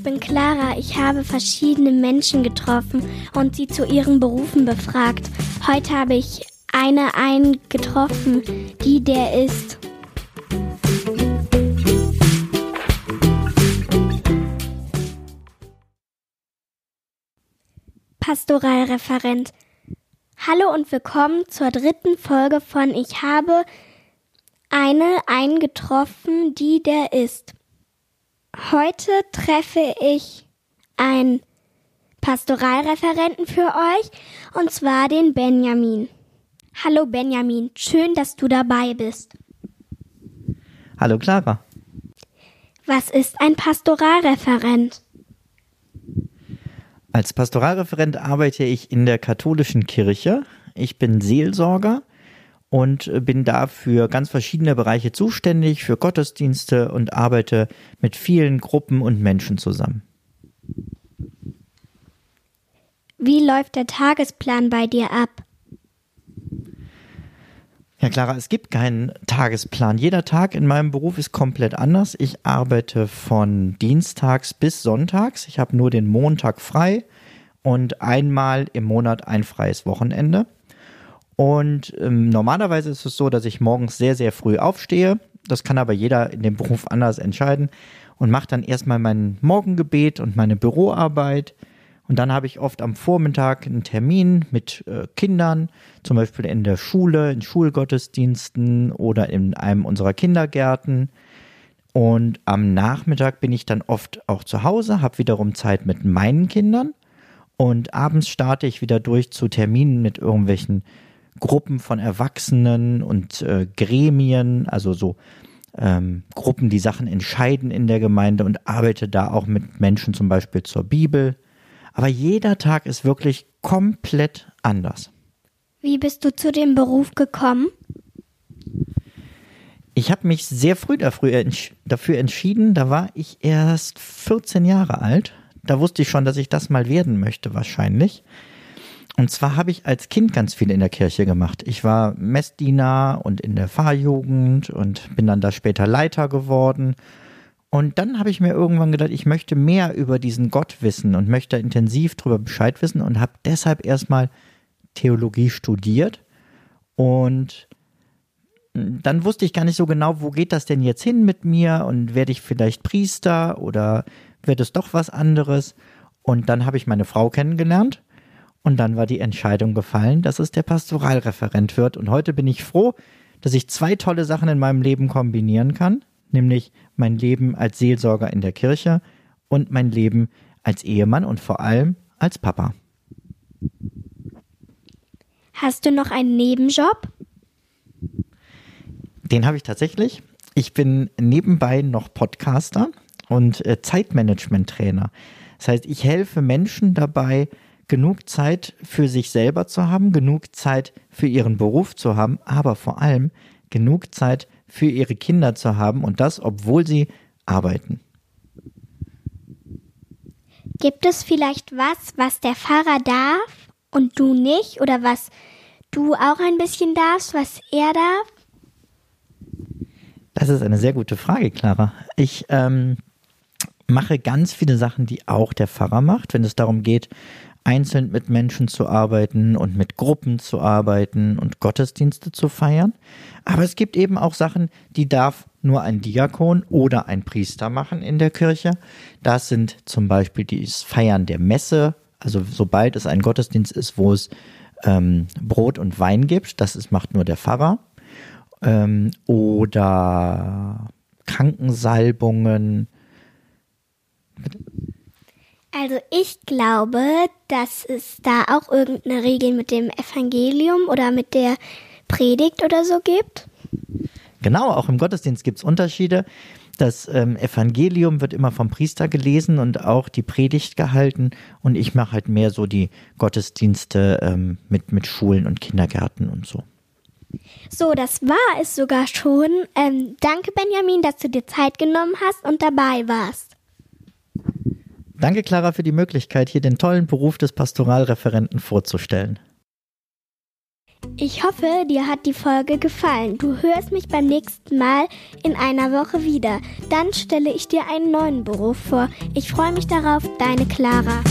ich bin Clara. Ich habe verschiedene Menschen getroffen und sie zu ihren Berufen befragt. Heute habe ich eine einen getroffen, die der ist. Pastoralreferent. Hallo und willkommen zur dritten Folge von Ich habe eine eingetroffen, die der ist. Heute treffe ich einen Pastoralreferenten für euch und zwar den Benjamin. Hallo Benjamin, schön, dass du dabei bist. Hallo Clara. Was ist ein Pastoralreferent? Als Pastoralreferent arbeite ich in der katholischen Kirche. Ich bin Seelsorger und bin da für ganz verschiedene Bereiche zuständig, für Gottesdienste und arbeite mit vielen Gruppen und Menschen zusammen. Wie läuft der Tagesplan bei dir ab? Ja, Clara, es gibt keinen Tagesplan. Jeder Tag in meinem Beruf ist komplett anders. Ich arbeite von Dienstags bis Sonntags. Ich habe nur den Montag frei und einmal im Monat ein freies Wochenende. Und ähm, normalerweise ist es so, dass ich morgens sehr, sehr früh aufstehe. Das kann aber jeder in dem Beruf anders entscheiden und mache dann erstmal mein Morgengebet und meine Büroarbeit und dann habe ich oft am Vormittag einen Termin mit äh, Kindern, zum Beispiel in der Schule, in Schulgottesdiensten oder in einem unserer Kindergärten. Und am Nachmittag bin ich dann oft auch zu Hause, habe wiederum Zeit mit meinen Kindern. Und abends starte ich wieder durch zu Terminen mit irgendwelchen Gruppen von Erwachsenen und äh, Gremien, also so ähm, Gruppen, die Sachen entscheiden in der Gemeinde und arbeite da auch mit Menschen zum Beispiel zur Bibel aber jeder Tag ist wirklich komplett anders. Wie bist du zu dem Beruf gekommen? Ich habe mich sehr früh dafür entschieden. Da war ich erst 14 Jahre alt. Da wusste ich schon, dass ich das mal werden möchte, wahrscheinlich. Und zwar habe ich als Kind ganz viel in der Kirche gemacht. Ich war Messdiener und in der Fahrjugend und bin dann da später Leiter geworden und dann habe ich mir irgendwann gedacht, ich möchte mehr über diesen Gott wissen und möchte intensiv darüber Bescheid wissen und habe deshalb erstmal Theologie studiert. Und dann wusste ich gar nicht so genau, wo geht das denn jetzt hin mit mir und werde ich vielleicht Priester oder wird es doch was anderes? Und dann habe ich meine Frau kennengelernt und dann war die Entscheidung gefallen, dass es der Pastoralreferent wird. Und heute bin ich froh, dass ich zwei tolle Sachen in meinem Leben kombinieren kann nämlich mein Leben als Seelsorger in der Kirche und mein Leben als Ehemann und vor allem als Papa. Hast du noch einen Nebenjob? Den habe ich tatsächlich. Ich bin nebenbei noch Podcaster und äh, Zeitmanagement-Trainer. Das heißt, ich helfe Menschen dabei, genug Zeit für sich selber zu haben, genug Zeit für ihren Beruf zu haben, aber vor allem genug Zeit für ihre Kinder zu haben und das, obwohl sie arbeiten. Gibt es vielleicht was, was der Pfarrer darf und du nicht? Oder was du auch ein bisschen darfst, was er darf? Das ist eine sehr gute Frage, Clara. Ich ähm, mache ganz viele Sachen, die auch der Pfarrer macht, wenn es darum geht, einzeln mit Menschen zu arbeiten und mit Gruppen zu arbeiten und Gottesdienste zu feiern. Aber es gibt eben auch Sachen, die darf nur ein Diakon oder ein Priester machen in der Kirche. Das sind zum Beispiel das Feiern der Messe. Also sobald es ein Gottesdienst ist, wo es ähm, Brot und Wein gibt, das ist, macht nur der Pfarrer. Ähm, oder Krankensalbungen. Also ich glaube, dass es da auch irgendeine Regel mit dem Evangelium oder mit der Predigt oder so gibt. Genau, auch im Gottesdienst gibt es Unterschiede. Das ähm, Evangelium wird immer vom Priester gelesen und auch die Predigt gehalten. Und ich mache halt mehr so die Gottesdienste ähm, mit, mit Schulen und Kindergärten und so. So, das war es sogar schon. Ähm, danke, Benjamin, dass du dir Zeit genommen hast und dabei warst. Danke, Clara, für die Möglichkeit, hier den tollen Beruf des Pastoralreferenten vorzustellen. Ich hoffe, dir hat die Folge gefallen. Du hörst mich beim nächsten Mal in einer Woche wieder. Dann stelle ich dir einen neuen Beruf vor. Ich freue mich darauf, deine Clara.